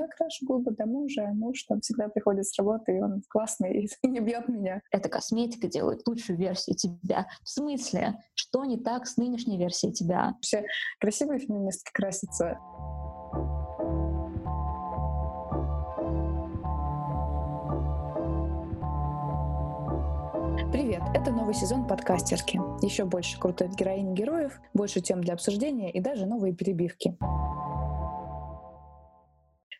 я крашу губы до мужа, а муж там всегда приходит с работы, и он классный, и не бьет меня. Эта косметика делает лучшую версию тебя. В смысле? Что не так с нынешней версией тебя? Все красивые феминистки красятся Привет! Это новый сезон подкастерки. Еще больше крутой героинь героев, больше тем для обсуждения и даже новые перебивки.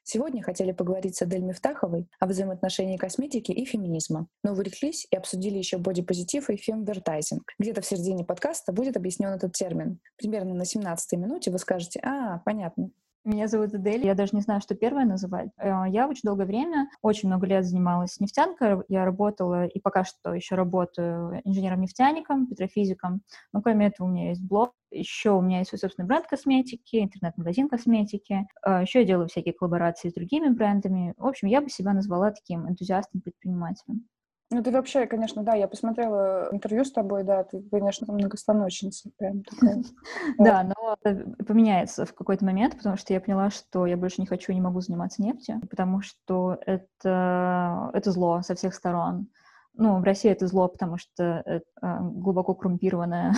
Сегодня хотели поговорить с Адель Мифтаховой о взаимоотношении косметики и феминизма. Но увлеклись и обсудили еще бодипозитив и фемвертайзинг. Где-то в середине подкаста будет объяснен этот термин. Примерно на 17-й минуте вы скажете «А, понятно». Меня зовут Адель, я даже не знаю, что первое называть. Э, я очень долгое время, очень много лет занималась нефтянкой. Я работала и пока что еще работаю инженером-нефтяником, петрофизиком. Но кроме этого у меня есть блог. Еще у меня есть свой собственный бренд косметики, интернет-магазин косметики. Э, еще я делаю всякие коллаборации с другими брендами. В общем, я бы себя назвала таким энтузиастом-предпринимателем. Ну, ты вообще, конечно, да, я посмотрела интервью с тобой, да, ты, конечно, многостаночница прям такая. Да, но поменяется в какой-то момент, потому что я поняла, что я больше не хочу и не могу заниматься нефтью, потому что это, это зло со всех сторон. Ну, в России это зло, потому что это глубоко коррумпированная,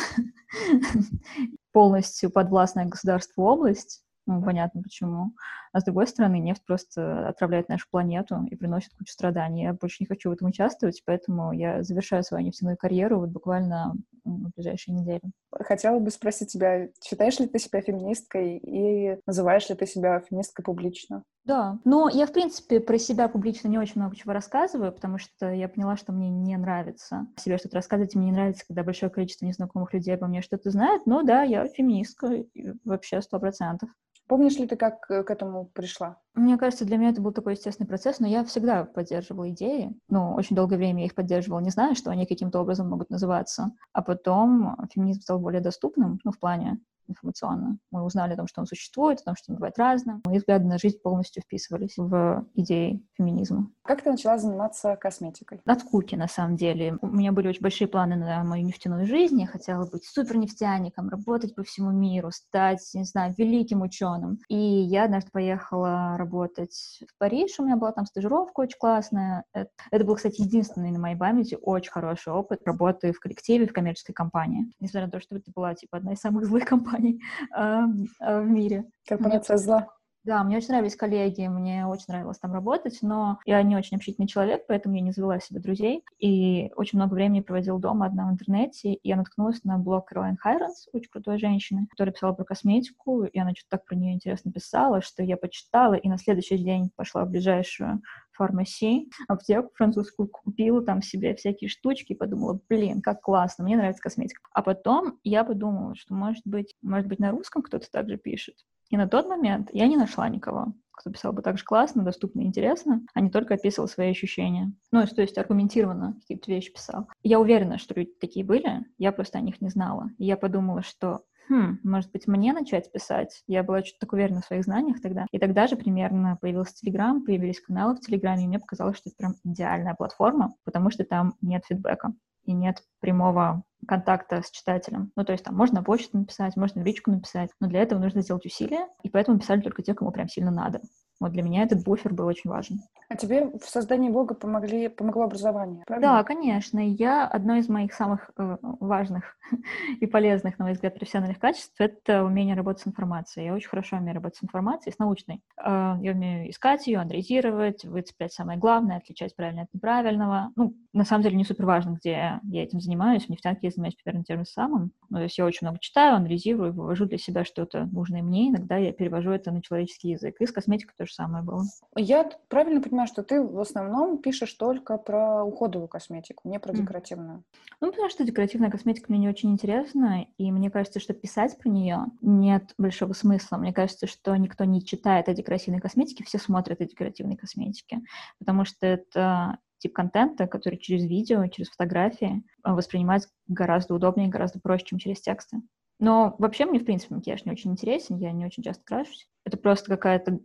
полностью подвластная государству область, ну, понятно почему. А с другой стороны, нефть просто отравляет нашу планету и приносит кучу страданий. Я больше не хочу в этом участвовать, поэтому я завершаю свою нефтяную карьеру вот буквально в ближайшие недели. Хотела бы спросить тебя, считаешь ли ты себя феминисткой и называешь ли ты себя феминисткой публично? Да, но я, в принципе, про себя публично не очень много чего рассказываю, потому что я поняла, что мне не нравится. Себе что-то рассказывать, мне не нравится, когда большое количество незнакомых людей обо мне что-то знает, но да, я феминистка, вообще сто процентов. Помнишь ли ты, как к этому пришла? Мне кажется, для меня это был такой естественный процесс, но я всегда поддерживала идеи. Ну, очень долгое время я их поддерживала, не зная, что они каким-то образом могут называться. А потом феминизм стал более доступным, ну, в плане информационно. Мы узнали о том, что он существует, о том, что он бывает разным. Мои взгляды на жизнь полностью вписывались в идеи феминизма. Как ты начала заниматься косметикой? От скуки, на самом деле. У меня были очень большие планы на мою нефтяную жизнь. Я хотела быть супер нефтяником, работать по всему миру, стать, не знаю, великим ученым. И я однажды поехала работать в Париж. У меня была там стажировка очень классная. Это, был, кстати, единственный на моей памяти очень хороший опыт работы в коллективе, в коммерческой компании. Несмотря на то, что это была, типа, одна из самых злых компаний э, в мире. Корпорация зла. Да, мне очень нравились коллеги, мне очень нравилось там работать, но я не очень общительный человек, поэтому я не завела себе друзей. И очень много времени проводила дома одна в интернете, и я наткнулась на блог Кэролайн Хайронс, очень крутой женщины, которая писала про косметику, и она что-то так про нее интересно писала, что я почитала, и на следующий день пошла в ближайшую фармаси, аптеку французскую, купила там себе всякие штучки, подумала, блин, как классно, мне нравится косметика. А потом я подумала, что, может быть, может быть, на русском кто-то также пишет. И на тот момент я не нашла никого, кто писал бы так же классно, доступно и интересно, а не только описывал свои ощущения. Ну, то есть аргументированно какие-то вещи писал. Я уверена, что люди такие были, я просто о них не знала. И я подумала, что хм, может быть, мне начать писать? Я была чуть так уверена в своих знаниях тогда. И тогда же примерно появился Телеграм, появились каналы в Телеграме, и мне показалось, что это прям идеальная платформа, потому что там нет фидбэка и нет прямого контакта с читателем. Ну, то есть там можно почту написать, можно в личку написать, но для этого нужно сделать усилия, и поэтому писали только те, кому прям сильно надо. Вот для меня этот буфер был очень важен. А тебе в создании блога помогли, помогло образование, правильно? Да, конечно. Я одно из моих самых э, важных и полезных, на мой взгляд, профессиональных качеств — это умение работать с информацией. Я очень хорошо умею работать с информацией, с научной. Э, я умею искать ее, анализировать, выцеплять самое главное, отличать правильное от неправильного. Ну, на самом деле не супер важно, где я этим занимаюсь. В нефтянке я занимаюсь примерно тем же самым. Ну, то есть я очень много читаю, анализирую, вывожу для себя что-то нужное мне. Иногда я перевожу это на человеческий язык. И с косметикой тоже же самое было. Я правильно понимаю, что ты в основном пишешь только про уходовую косметику, не про декоративную? Ну, потому что декоративная косметика мне не очень интересна, и мне кажется, что писать про нее нет большого смысла. Мне кажется, что никто не читает о декоративной косметике, все смотрят о декоративной косметике, потому что это тип контента, который через видео, через фотографии воспринимать гораздо удобнее, гораздо проще, чем через тексты. Но вообще мне, в принципе, макияж не очень интересен, я не очень часто крашусь. Это просто какая-то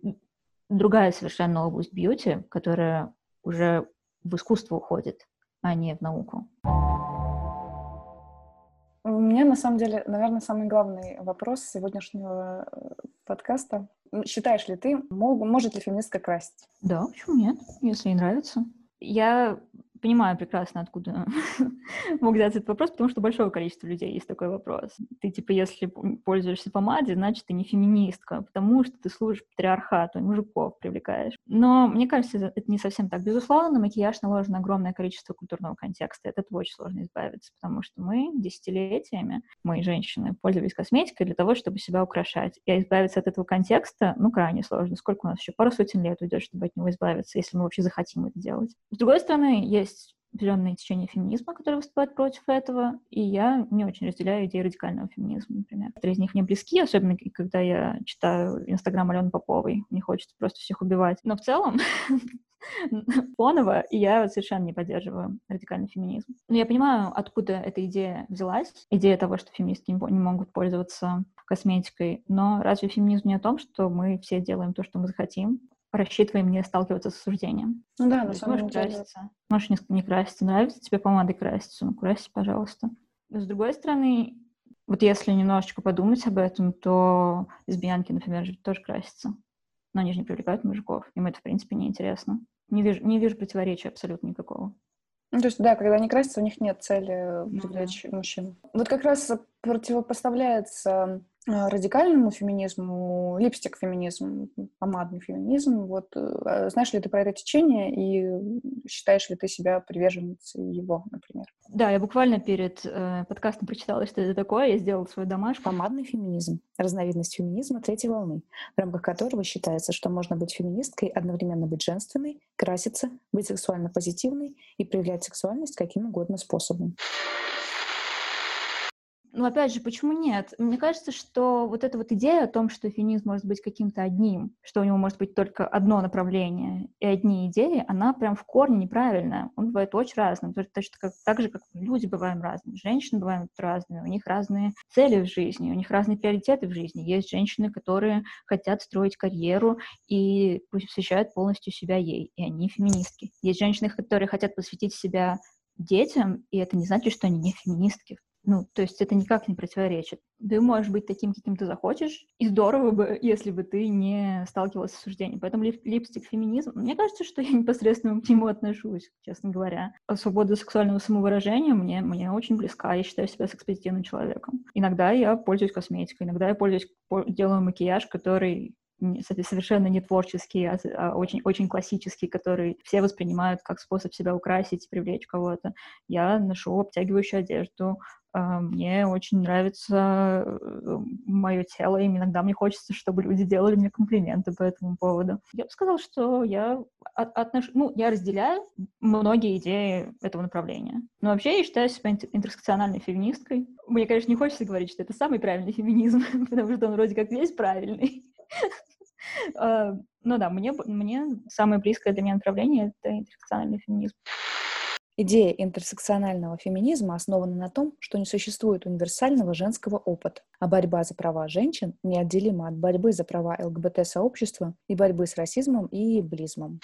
другая совершенно область бьюти, которая уже в искусство уходит, а не в науку. У меня, на самом деле, наверное, самый главный вопрос сегодняшнего подкаста. Считаешь ли ты, мог, может ли феминистка красить? Да, почему нет, если ей нравится. Я понимаю прекрасно, откуда мог взяться этот вопрос, потому что большое количество людей есть такой вопрос. Ты, типа, если пользуешься помадой, значит, ты не феминистка, потому что ты служишь патриархату, мужиков привлекаешь. Но мне кажется, это не совсем так. Безусловно, макияж наложен на огромное количество культурного контекста. От этого очень сложно избавиться, потому что мы десятилетиями, мы, женщины, пользовались косметикой для того, чтобы себя украшать. И избавиться от этого контекста, ну, крайне сложно. Сколько у нас еще? Пару сотен лет уйдет, чтобы от него избавиться, если мы вообще захотим это делать. С другой стороны, есть есть определенные течения феминизма, которые выступают против этого, и я не очень разделяю идеи радикального феминизма, например. Некоторые из них мне близки, особенно когда я читаю Инстаграм Алены Поповой. Мне хочется просто всех убивать. Но в целом, фоново, я совершенно не поддерживаю радикальный феминизм. Но я понимаю, откуда эта идея взялась. Идея того, что феминистки не могут пользоваться косметикой. Но разве феминизм не о том, что мы все делаем то, что мы захотим? Рассчитываем не сталкиваться с осуждением. Ну да, на самом можешь деле. краситься, можешь не, не краситься. Нравится тебе помадой краситься, ну красись, пожалуйста. Но с другой стороны, вот если немножечко подумать об этом, то лесбиянки, например, же тоже красятся. Но они же не привлекают мужиков. Им это, в принципе, не интересно. Не вижу, не вижу противоречия абсолютно никакого. Ну, то есть, да, когда они красятся, у них нет цели привлечь ну, да. мужчин. Вот как раз противопоставляется Э, радикальному феминизму, липстик-феминизм, помадный феминизм. Вот э, знаешь ли ты про это течение и считаешь ли ты себя приверженницей его, например? Да, я буквально перед э, подкастом прочитала, что это такое, я сделала свой домашку. Помадный феминизм — разновидность феминизма третьей волны, в рамках которого считается, что можно быть феминисткой, одновременно быть женственной, краситься, быть сексуально позитивной и проявлять сексуальность каким угодно способом. Ну, опять же, почему нет? Мне кажется, что вот эта вот идея о том, что феминизм может быть каким-то одним, что у него может быть только одно направление и одни идеи, она прям в корне неправильная. Он бывает очень разным. Точно как, так же, как люди бываем разными, женщины бывают разные, у них разные цели в жизни, у них разные приоритеты в жизни. Есть женщины, которые хотят строить карьеру и посвящают полностью себя ей, и они феминистки. Есть женщины, которые хотят посвятить себя детям, и это не значит, что они не феминистки. Ну, то есть это никак не противоречит. Ты можешь быть таким, каким ты захочешь, и здорово бы, если бы ты не сталкивалась с осуждением. Поэтому лип липстик феминизм, мне кажется, что я непосредственно к нему отношусь, честно говоря. А свобода сексуального самовыражения мне, мне очень близка, я считаю себя секс-позитивным человеком. Иногда я пользуюсь косметикой, иногда я пользуюсь, делаю макияж, который совершенно не творческий, а, а очень, очень классический, который все воспринимают как способ себя украсить, привлечь кого-то. Я ношу обтягивающую одежду, мне очень нравится э, мое тело, и иногда мне хочется, чтобы люди делали мне комплименты по этому поводу. Я бы сказала, что я отнош... ну, я разделяю многие идеи этого направления. Но вообще я считаю себя интерсекциональной феминисткой. Мне, конечно, не хочется говорить, что это самый правильный феминизм, потому что он вроде как весь правильный. А, ну да, мне, мне самое близкое для меня направление — это интерсекциональный феминизм. Идея интерсекционального феминизма основана на том, что не существует универсального женского опыта, а борьба за права женщин неотделима от борьбы за права ЛГБТ-сообщества и борьбы с расизмом и близмом.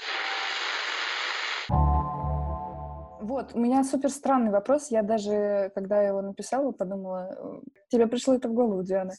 Вот, у меня супер странный вопрос. Я даже, когда его написала, подумала, э, тебе пришло это в голову, Диана,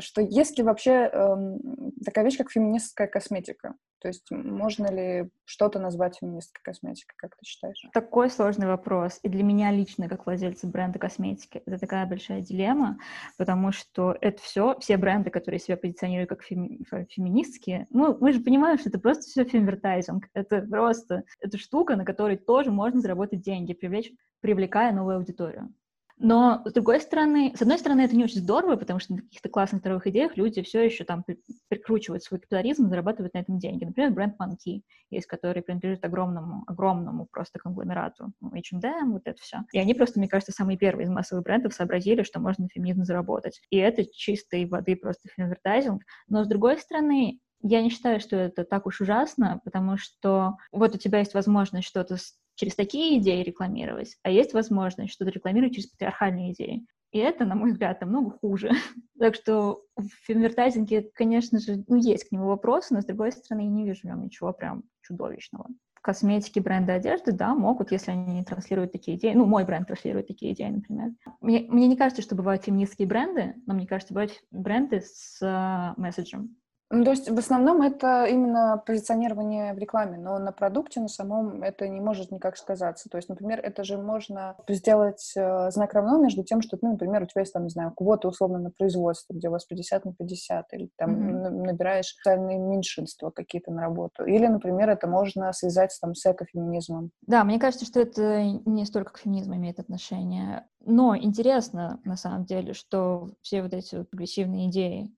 что есть ли вообще эм, такая вещь, как феминистская косметика? То есть можно ли что-то назвать феминистской косметикой, как ты считаешь? Такой сложный вопрос. И для меня лично, как владельца бренда косметики, это такая большая дилемма, потому что это все, все бренды, которые себя позиционируют как феми, феминистские, ну, мы же понимаем, что это просто все фемвертайзинг. Это просто, это штука, на которой тоже можно заработать деньги, привлечь, привлекая новую аудиторию. Но, с другой стороны, с одной стороны, это не очень здорово, потому что на каких-то классных вторых идеях люди все еще там прикручивают свой капитализм зарабатывают на этом деньги. Например, бренд Monkey есть, который принадлежит огромному, огромному просто конгломерату, H&M, вот это все. И они просто, мне кажется, самые первые из массовых брендов сообразили, что можно на феминизм заработать. И это чистой воды просто феминвертайзинг. Но, с другой стороны, я не считаю, что это так уж ужасно, потому что вот у тебя есть возможность что-то через такие идеи рекламировать, а есть возможность что-то рекламировать через патриархальные идеи. И это, на мой взгляд, намного хуже. так что в феминвертайзинге, конечно же, ну, есть к нему вопросы, но, с другой стороны, я не вижу в нем ничего прям чудовищного. Косметики, бренды одежды, да, могут, если они транслируют такие идеи. Ну, мой бренд транслирует такие идеи, например. Мне, мне не кажется, что бывают феминистские бренды, но мне кажется, бывают бренды с uh, месседжем. Ну, то есть в основном это именно позиционирование в рекламе, но на продукте на самом это не может никак сказаться. То есть, например, это же можно сделать э, знак равно между тем, что, ну, например, у тебя есть там, не знаю, квота условно на производство, где у вас 50 на 50, или там mm-hmm. набираешь социальные меньшинства какие-то на работу. Или, например, это можно связать там с экофеминизмом. Да, мне кажется, что это не столько к феминизму имеет отношение. Но интересно, на самом деле, что все вот эти вот прогрессивные идеи,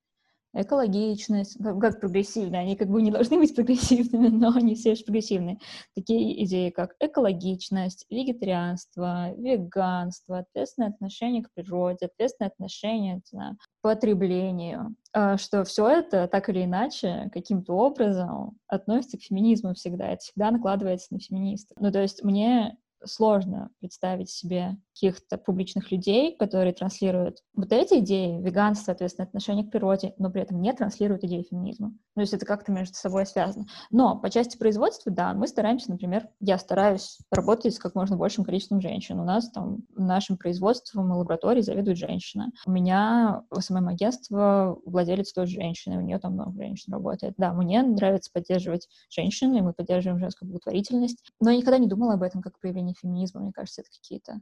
экологичность, как прогрессивные, они как бы не должны быть прогрессивными, но они все же прогрессивные. Такие идеи, как экологичность, вегетарианство, веганство, ответственное отношение к природе, ответственное отношение знаю, к потреблению, а, что все это так или иначе каким-то образом относится к феминизму всегда, это всегда накладывается на феминистов. Ну, то есть мне сложно представить себе каких-то публичных людей, которые транслируют вот эти идеи, веганство, соответственно, отношение к природе, но при этом не транслируют идеи феминизма. То есть это как-то между собой связано. Но по части производства, да, мы стараемся, например, я стараюсь работать с как можно большим количеством женщин. У нас там нашим производством и лабораторией заведует женщина. У меня в SMM агентство владелец тоже женщина, у нее там много женщин работает. Да, мне нравится поддерживать женщин, и мы поддерживаем женскую благотворительность, но я никогда не думала об этом как проявление феминизма. Мне кажется, это какие-то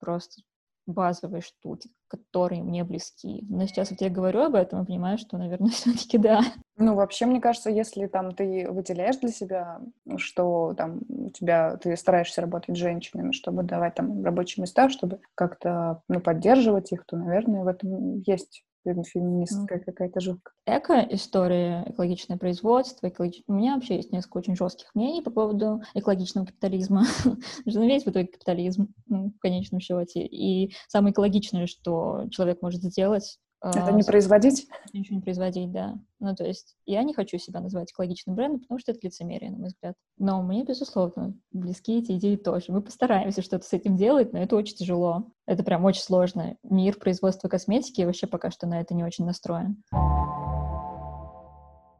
просто базовые штуки, которые мне близки. Но сейчас вот я говорю об этом и понимаю, что, наверное, все-таки да. Ну, вообще, мне кажется, если там ты выделяешь для себя, что там у тебя, ты стараешься работать с женщинами, чтобы давать там рабочие места, чтобы как-то, ну, поддерживать их, то, наверное, в этом есть феминистская какая-то жутка. Эко-история, экологичное производство, экологич... у меня вообще есть несколько очень жестких мнений по поводу экологичного капитализма. Что весь в итоге капитализм ну, в конечном счете. И самое экологичное, что человек может сделать, это не производить? Ничего не производить, да. Ну, то есть я не хочу себя называть экологичным брендом, потому что это лицемерие, на мой взгляд. Но мне, безусловно, близки эти идеи тоже. Мы постараемся что-то с этим делать, но это очень тяжело. Это прям очень сложно. Мир производства косметики вообще пока что на это не очень настроен.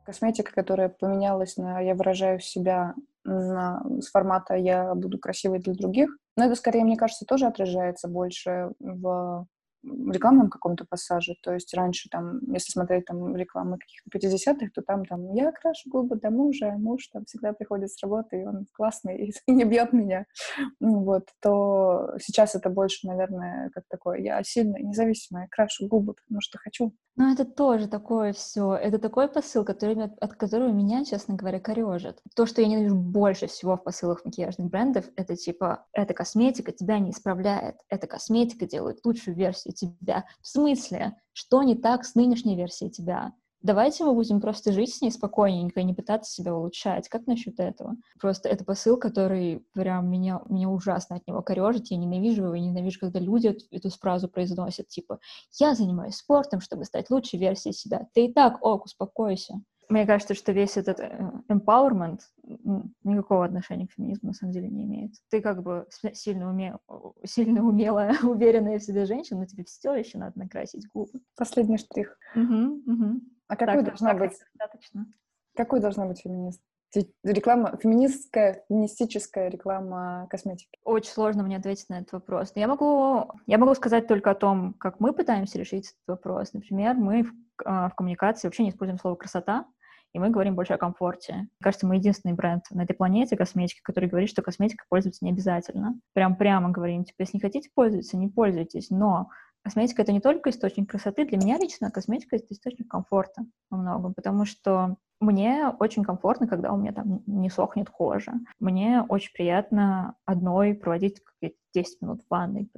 Косметика, которая поменялась на «я выражаю себя» на, с формата «я буду красивой для других», но это, скорее, мне кажется, тоже отражается больше в рекламном каком-то пассаже. То есть раньше там, если смотреть там рекламы каких-то 50-х, то там там я крашу губы до мужа, а муж там всегда приходит с работы, и он классный, и не бьет меня. Ну, вот, то сейчас это больше, наверное, как такое, я сильная, независимая, крашу губы, потому что хочу. Ну, это тоже такое все. Это такой посыл, который, от которого меня, честно говоря, корежит. То, что я ненавижу больше всего в посылах макияжных брендов, это типа, эта косметика тебя не исправляет, эта косметика делает лучшую версию тебя. В смысле? Что не так с нынешней версией тебя? Давайте мы будем просто жить с ней спокойненько и не пытаться себя улучшать. Как насчет этого? Просто это посыл, который прям меня, меня ужасно от него корежит. Я ненавижу его, и ненавижу, когда люди эту фразу произносят, типа «Я занимаюсь спортом, чтобы стать лучшей версией себя». Ты и так, ок, успокойся мне кажется, что весь этот э, empowerment никакого отношения к феминизму на самом деле не имеет. Ты как бы сильно, уме... сильно умелая, уверенная в себе женщина, но тебе все еще надо накрасить губы. Последний штрих. Угу, угу. А какой так, должна так, быть? Достаточно. Какой должна быть феминист? Реклама, феминистская, феминистическая реклама косметики. Очень сложно мне ответить на этот вопрос. Но я могу, я могу сказать только о том, как мы пытаемся решить этот вопрос. Например, мы в, а, в коммуникации вообще не используем слово «красота», и мы говорим больше о комфорте. Мне кажется, мы единственный бренд на этой планете косметики, который говорит, что косметика пользоваться не обязательно. Прям прямо говорим, типа, если не хотите пользоваться, не пользуйтесь, но косметика — это не только источник красоты. Для меня лично косметика — это источник комфорта во многом, потому что мне очень комфортно, когда у меня там не сохнет кожа. Мне очень приятно одной проводить 10 минут в ванной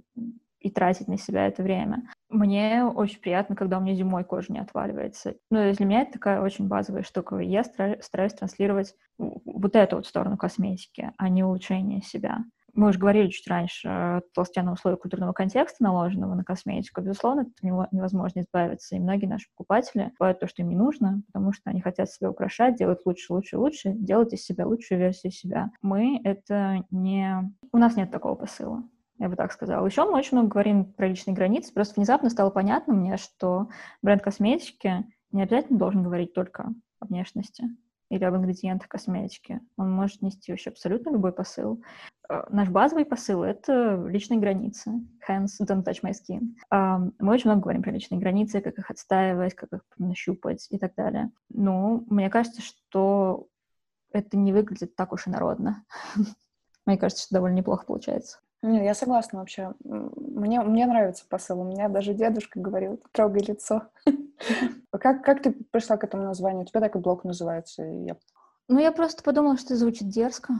и тратить на себя это время. Мне очень приятно, когда у меня зимой кожа не отваливается. Ну, для меня это такая очень базовая штука. Я стараюсь, транслировать вот эту вот сторону косметики, а не улучшение себя. Мы уже говорили чуть раньше, толстяное условие культурного контекста, наложенного на косметику, безусловно, от него невозможно избавиться. И многие наши покупатели покупают то, что им не нужно, потому что они хотят себя украшать, делать лучше, лучше, лучше, делать из себя лучшую версию себя. Мы это не... У нас нет такого посыла я бы так сказала. Еще мы очень много говорим про личные границы. Просто внезапно стало понятно мне, что бренд косметики не обязательно должен говорить только о внешности. или об ингредиентах косметики. Он может нести вообще абсолютно любой посыл. Э, наш базовый посыл — это личные границы. Hence, don't touch my skin. Мы очень много говорим про личные границы, как их отстаивать, как их нащупать и так далее. Ну, мне кажется, что это не выглядит так уж и народно. Мне кажется, что довольно неплохо получается. Нет, я согласна вообще. Мне, мне нравится посыл. У меня даже дедушка говорил, трогай лицо. Как, как ты пришла к этому названию? У тебя так и блог называется. Я... Ну, я просто подумала, что звучит дерзко.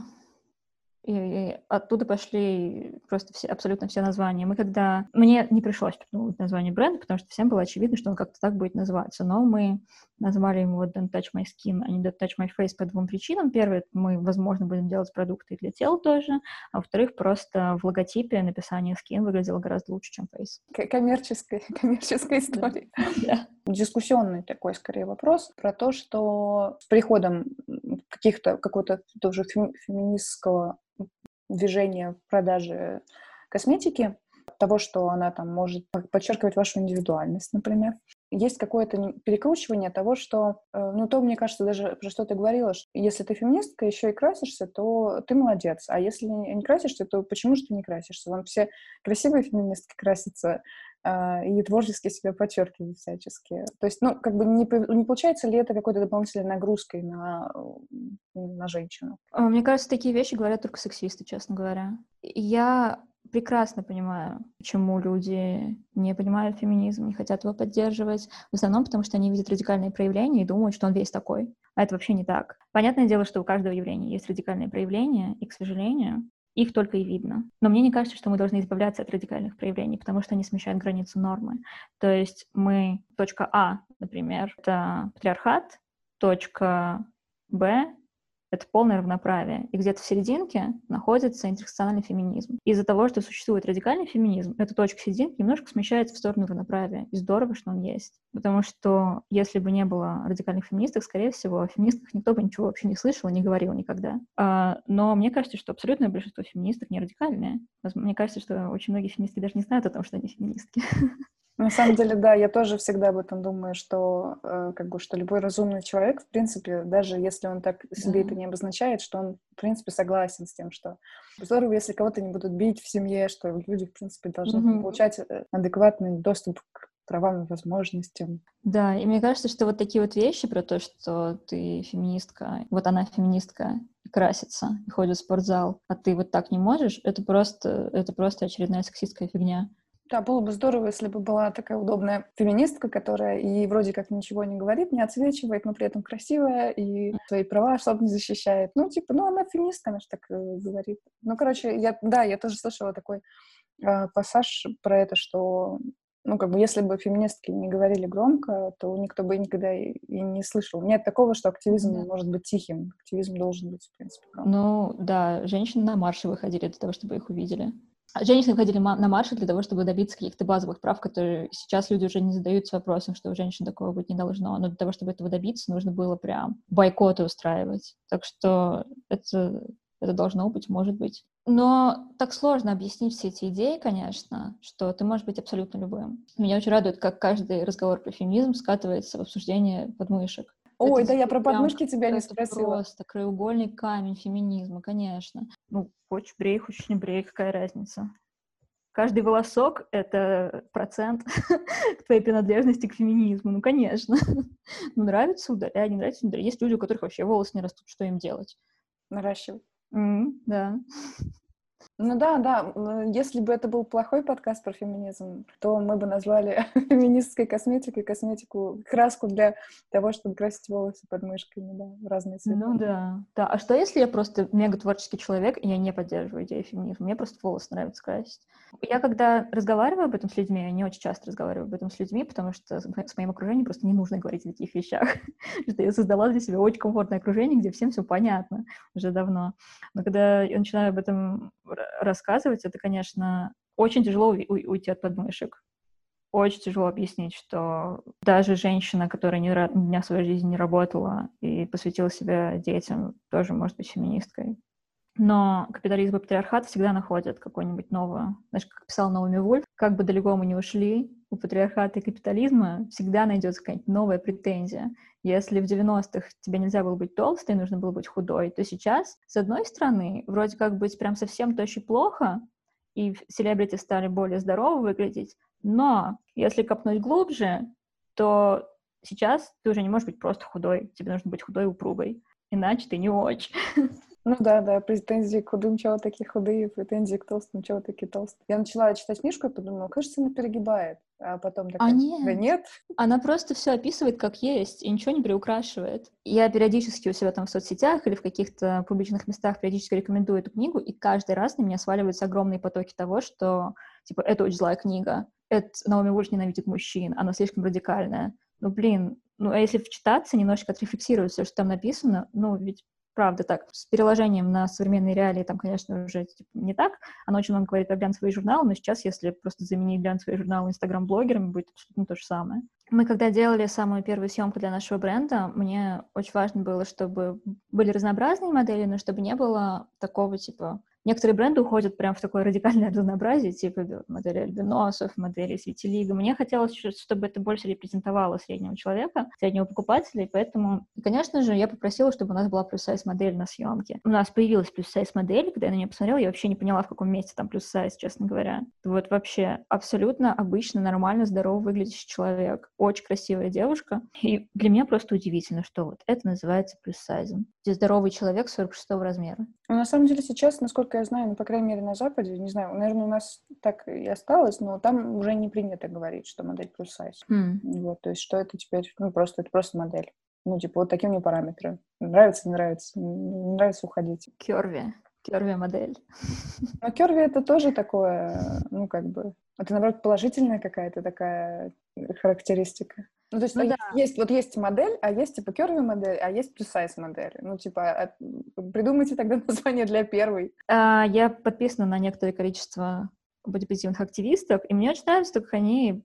И, оттуда пошли просто все, абсолютно все названия. Мы когда... Мне не пришлось придумывать название бренда, потому что всем было очевидно, что он как-то так будет называться. Но мы назвали ему Don't Touch My Skin, а не Don't Touch My Face по двум причинам. Первое, мы, возможно, будем делать продукты для тела тоже. А во-вторых, просто в логотипе написание Skin выглядело гораздо лучше, чем Face. Коммерческая, коммерческая история. Да. Дискуссионный такой, скорее, вопрос про то, что с приходом каких-то, какого-то тоже феминистского движения в продаже косметики, того, что она там может подчеркивать вашу индивидуальность, например. Есть какое-то перекручивание того, что, э, ну, то, мне кажется, даже про что ты говорила, что если ты феминистка, еще и красишься, то ты молодец. А если не красишься, то почему же ты не красишься? Вам все красивые феминистки красятся э, и творчески себя подчеркивают всячески. То есть, ну, как бы не, не получается ли это какой-то дополнительной нагрузкой на, на женщину? А, мне кажется, такие вещи говорят только сексисты, честно говоря. Я прекрасно понимаю, почему люди не понимают феминизм, не хотят его поддерживать. В основном потому, что они видят радикальные проявления и думают, что он весь такой. А это вообще не так. Понятное дело, что у каждого явления есть радикальные проявления, и, к сожалению, их только и видно. Но мне не кажется, что мы должны избавляться от радикальных проявлений, потому что они смещают границу нормы. То есть мы, точка А, например, это патриархат, точка Б это полное равноправие. И где-то в серединке находится интерсекциональный феминизм. Из-за того, что существует радикальный феминизм, эта точка серединки немножко смещается в сторону равноправия. И здорово, что он есть. Потому что если бы не было радикальных феминисток, скорее всего, о феминистках никто бы ничего вообще не слышал и не говорил никогда. А, но мне кажется, что абсолютное большинство феминисток не радикальные. Мне кажется, что очень многие феминистки даже не знают о том, что они феминистки. На самом деле, да, я тоже всегда об этом думаю, что э, как бы что любой разумный человек, в принципе, даже если он так себе да. это не обозначает, что он, в принципе, согласен с тем, что здорово, если кого-то не будут бить в семье, что люди, в принципе, должны mm-hmm. получать э, адекватный доступ к правам и возможностям. Да, и мне кажется, что вот такие вот вещи про то, что ты феминистка, вот она феминистка, красится и ходит в спортзал, а ты вот так не можешь, это просто, это просто очередная сексистская фигня. Да, было бы здорово, если бы была такая удобная феминистка, которая и вроде как ничего не говорит, не отсвечивает, но при этом красивая и свои права особо не защищает. Ну, типа, ну, она феминистка, она же так э, говорит. Ну, короче, я, да, я тоже слышала такой э, пассаж про это, что ну, как бы, если бы феминистки не говорили громко, то никто бы никогда и, и не слышал. Нет такого, что активизм да. может быть тихим. Активизм должен быть, в принципе, громким. Ну, да, женщины на марше выходили для того, чтобы их увидели. Женщины ходили на марши для того, чтобы добиться каких-то базовых прав, которые сейчас люди уже не задаются вопросом, что у женщин такого быть не должно. Но для того, чтобы этого добиться, нужно было прям бойкоты устраивать. Так что это, это должно быть, может быть. Но так сложно объяснить все эти идеи, конечно, что ты можешь быть абсолютно любым. Меня очень радует, как каждый разговор про феминизм скатывается в обсуждение подмышек. Ой, это да, я про подмышки тебя не спросила. Просто краеугольный камень феминизма, конечно. Ну, хочешь брей, хочешь не брей, какая разница? Каждый волосок — это процент твоей принадлежности к феминизму. Ну, конечно. ну, нравится удаляй, не нравится удаляй. Есть люди, у которых вообще волосы не растут. Что им делать? Наращивать. Mm, да. Ну да, да. Если бы это был плохой подкаст про феминизм, то мы бы назвали феминистской косметикой косметику, краску для того, чтобы красить волосы под мышками, да, в разные цвета. Ну да. Да, а что если я просто мега творческий человек, и я не поддерживаю идею феминизма? Мне просто волосы нравится красить. Я когда разговариваю об этом с людьми, я не очень часто разговариваю об этом с людьми, потому что с моим окружением просто не нужно говорить о таких вещах. что я создала для себя очень комфортное окружение, где всем все понятно уже давно. Но когда я начинаю об этом рассказывать, это, конечно, очень тяжело уйти от подмышек. Очень тяжело объяснить, что даже женщина, которая ни дня в своей жизни не работала и посвятила себя детям, тоже может быть феминисткой. Но капитализм и патриархат всегда находят какое-нибудь новое. Знаешь, как писал Наоми Вульф, как бы далеко мы ни ушли, у патриархата и капитализма всегда найдется какая-нибудь новая претензия. Если в 90-х тебе нельзя было быть толстой, нужно было быть худой, то сейчас, с одной стороны, вроде как быть прям совсем то очень плохо, и селебрити стали более здорово выглядеть, но если копнуть глубже, то сейчас ты уже не можешь быть просто худой, тебе нужно быть худой и упругой, иначе ты не очень. Ну да, да, претензии к худым, чего такие худые, претензии к толстым, чего такие толстые. Я начала читать книжку и подумала, кажется, она перегибает. А потом такая, а нет. да нет. Она просто все описывает как есть и ничего не приукрашивает. Я периодически у себя там в соцсетях или в каких-то публичных местах периодически рекомендую эту книгу, и каждый раз на меня сваливаются огромные потоки того, что, типа, это очень злая книга, это Наоми Уолш ненавидит мужчин, она слишком радикальная. Ну, блин, ну, а если вчитаться, немножечко отрефлексировать все, что там написано, ну, ведь правда так. С переложением на современные реалии там, конечно, уже типа, не так. Оно очень много говорит про глянцевые журналы, но сейчас, если просто заменить глянцевые журналы инстаграм-блогерами, будет абсолютно то же самое. Мы когда делали самую первую съемку для нашего бренда, мне очень важно было, чтобы были разнообразные модели, но чтобы не было такого типа Некоторые бренды уходят прям в такое радикальное разнообразие, типа модели альбиносов, модели светилига. Мне хотелось, чтобы это больше репрезентовало среднего человека, среднего покупателя, и поэтому, конечно же, я попросила, чтобы у нас была плюс-сайз модель на съемке. У нас появилась плюс-сайз модель, когда я на нее посмотрела, я вообще не поняла, в каком месте там плюс-сайз, честно говоря. Вот вообще абсолютно обычно, нормально, здорово выглядящий человек. Очень красивая девушка. И для меня просто удивительно, что вот это называется плюс-сайзом. Где здоровый человек 46 размера. Ну, на самом деле сейчас, насколько насколько я знаю, ну, по крайней мере, на Западе, не знаю, наверное, у нас так и осталось, но там уже не принято говорить, что модель плюс сайз. Mm. Вот, то есть, что это теперь, ну, просто, это просто модель. Ну, типа, вот такие мне параметры. Нравится, не нравится. Не нравится, уходить. Керви. Керви модель. Но керви это тоже такое, ну, как бы, это, наоборот, положительная какая-то такая характеристика. Ну, то есть ну, да. есть, вот есть модель, а есть, типа, curvy модель, а есть plus-size модель. Ну, типа, а, придумайте тогда название для первой. А, я подписана на некоторое количество бодипозитивных активистов, и мне очень нравится, как они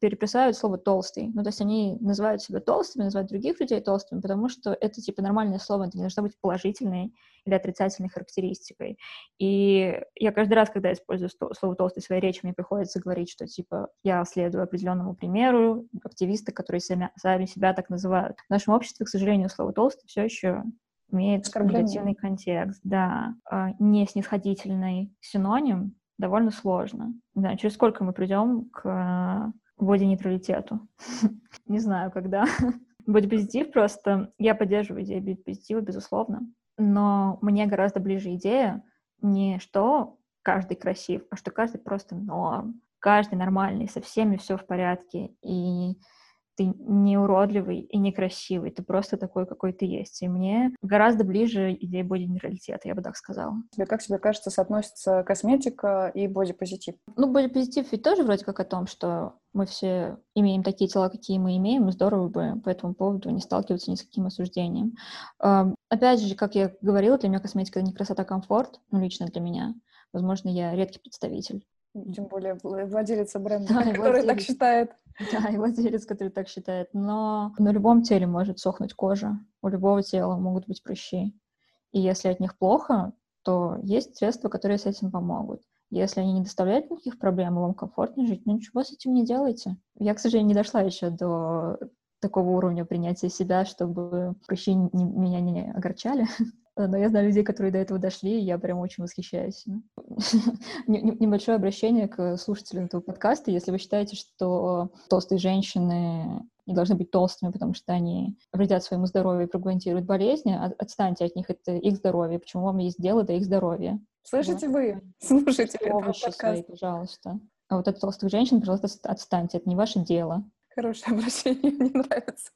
переписывают слово «толстый». Ну, то есть они называют себя толстыми, называют других людей толстыми, потому что это, типа, нормальное слово, это не должно быть положительной или отрицательной характеристикой. И я каждый раз, когда использую слово «толстый» в своей речи, мне приходится говорить, что, типа, я следую определенному примеру активисты, которые сами, сами себя так называют. В нашем обществе, к сожалению, слово «толстый» все еще имеет негативный контекст, да, а, не снисходительный синоним, довольно сложно. Не знаю, через сколько мы придем к боди-нейтралитету. Не знаю, когда. Бодипозитив просто... Я поддерживаю идею бодипозитива, безусловно, но мне гораздо ближе идея не что каждый красив, а что каждый просто норм, каждый нормальный, со всеми все в порядке, и ты не уродливый и некрасивый, ты просто такой, какой ты есть. И мне гораздо ближе идея боди-нейтралитета, я бы так сказала. Тебе, как тебе кажется, соотносится косметика и бодипозитив? Ну, бодипозитив ведь тоже вроде как о том, что мы все имеем такие тела, какие мы имеем, и здорово бы по этому поводу не сталкиваться ни с каким осуждением. Опять же, как я говорила, для меня косметика — это не красота, а комфорт, ну, лично для меня. Возможно, я редкий представитель тем более владелец бренда, да, который владелец. так считает. Да, и владелец, который так считает. Но на любом теле может сохнуть кожа. У любого тела могут быть прыщи. И если от них плохо, то есть средства, которые с этим помогут. Если они не доставляют никаких проблем, и вам комфортно жить, ну ничего с этим не делайте. Я, к сожалению, не дошла еще до такого уровня принятия себя, чтобы прыщи не, меня не огорчали. Но я знаю людей, которые до этого дошли, и я прям очень восхищаюсь. Небольшое обращение к слушателям этого подкаста. Если вы считаете, что толстые женщины не должны быть толстыми, потому что они вредят своему здоровью и прогнозируют болезни, отстаньте от них, это их здоровье. Почему вам есть дело до их здоровья? Слышите вы, слушатели этого подкаста? Свои, пожалуйста. А вот от толстых женщин, пожалуйста, отстаньте, это не ваше дело. Хорошее обращение, мне нравится.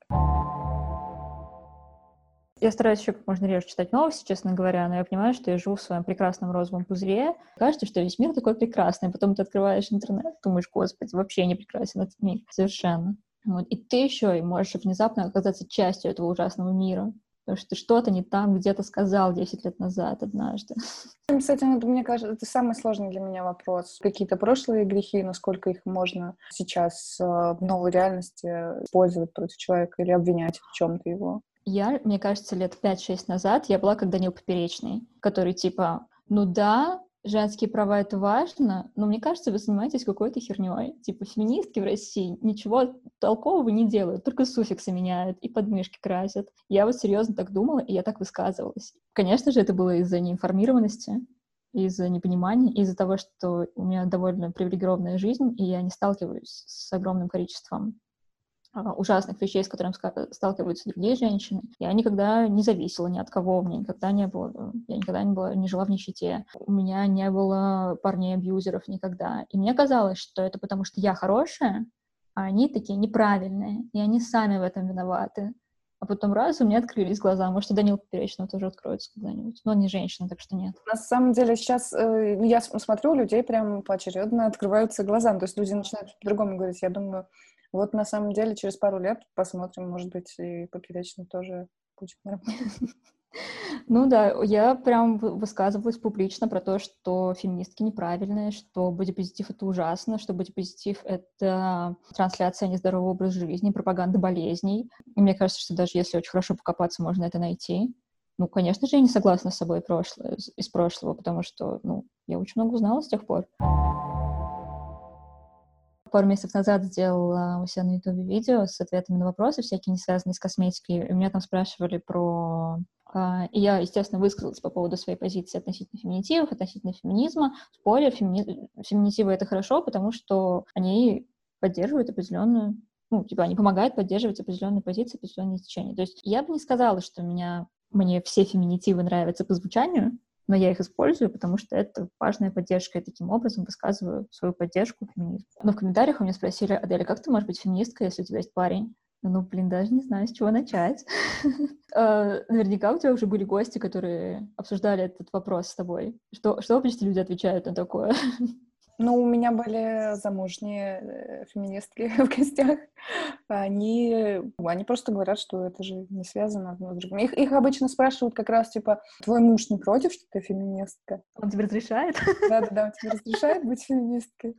Я стараюсь еще как можно реже читать новости, честно говоря, но я понимаю, что я живу в своем прекрасном розовом пузыре. Кажется, что весь мир такой прекрасный. Потом ты открываешь интернет, думаешь, господи, вообще не прекрасен этот мир. Совершенно. Вот. И ты еще и можешь внезапно оказаться частью этого ужасного мира. Потому что ты что-то не там где-то сказал 10 лет назад однажды. С этим, мне кажется, это самый сложный для меня вопрос. Какие-то прошлые грехи, насколько их можно сейчас э, в новой реальности использовать против человека или обвинять в чем-то его. Я, мне кажется, лет 5-6 назад я была как Данил Поперечный, который типа, ну да, женские права — это важно, но мне кажется, вы занимаетесь какой-то херней. Типа феминистки в России ничего толкового не делают, только суффиксы меняют и подмышки красят. Я вот серьезно так думала, и я так высказывалась. Конечно же, это было из-за неинформированности, из-за непонимания, из-за того, что у меня довольно привилегированная жизнь, и я не сталкиваюсь с огромным количеством ужасных вещей, с которыми сталкиваются другие женщины. Я никогда не зависела ни от кого, у меня никогда не было, я никогда не, была, не жила в нищете, у меня не было парней-абьюзеров никогда. И мне казалось, что это потому, что я хорошая, а они такие неправильные, и они сами в этом виноваты. А потом раз, у меня открылись глаза. Может, и Данил Поперечного тоже откроется когда-нибудь. Но он не женщина, так что нет. На самом деле сейчас э, я смотрю, у людей прям поочередно открываются глаза. То есть люди начинают по-другому говорить. Я думаю, вот на самом деле через пару лет посмотрим, может быть, и поперечно тоже будет нормально. Ну да, я прям высказывалась публично про то, что феминистки неправильные, что бодипозитив — это ужасно, что бодипозитив — это трансляция нездорового образа жизни, пропаганда болезней. И мне кажется, что даже если очень хорошо покопаться, можно это найти. Ну, конечно же, я не согласна с собой прошлое, из прошлого, потому что, ну, я очень много узнала с тех пор пару месяцев назад сделала у себя на YouTube видео с ответами на вопросы, всякие не связанные с косметикой. И меня там спрашивали про... Uh, и я, естественно, высказалась по поводу своей позиции относительно феминитивов, относительно феминизма. Споря, фемини... феминитивы — это хорошо, потому что они поддерживают определенную ну, типа, они помогают поддерживать определенные позиции, определенные течения. То есть я бы не сказала, что меня, мне все феминитивы нравятся по звучанию, но я их использую, потому что это важная поддержка, и таким образом высказываю свою поддержку феминизму. Но в комментариях у меня спросили, Аделя, как ты можешь быть феминисткой, если у тебя есть парень? Ну, блин, даже не знаю, с чего начать. А, наверняка у тебя уже были гости, которые обсуждали этот вопрос с тобой. Что, что обычно люди отвечают на такое? Ну, у меня были замужние э, феминистки в гостях. Они, они просто говорят, что это же не связано одно с другим. Их, их обычно спрашивают как раз, типа, твой муж не против, что ты феминистка? Он тебе разрешает? Да-да-да, он тебе разрешает быть феминисткой.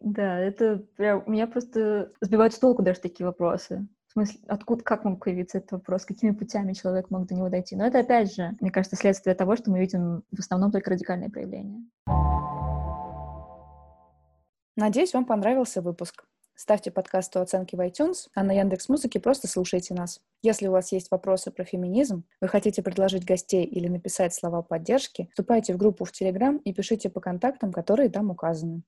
Да, это прям... Меня просто сбивают с толку даже такие вопросы. В смысле, откуда, как мог появиться этот вопрос, какими путями человек мог до него дойти. Но это, опять же, мне кажется, следствие того, что мы видим в основном только радикальные проявления. Надеюсь, вам понравился выпуск. Ставьте подкасту оценки в iTunes, а на Яндекс Музыке просто слушайте нас. Если у вас есть вопросы про феминизм, вы хотите предложить гостей или написать слова поддержки, вступайте в группу в Telegram и пишите по контактам, которые там указаны.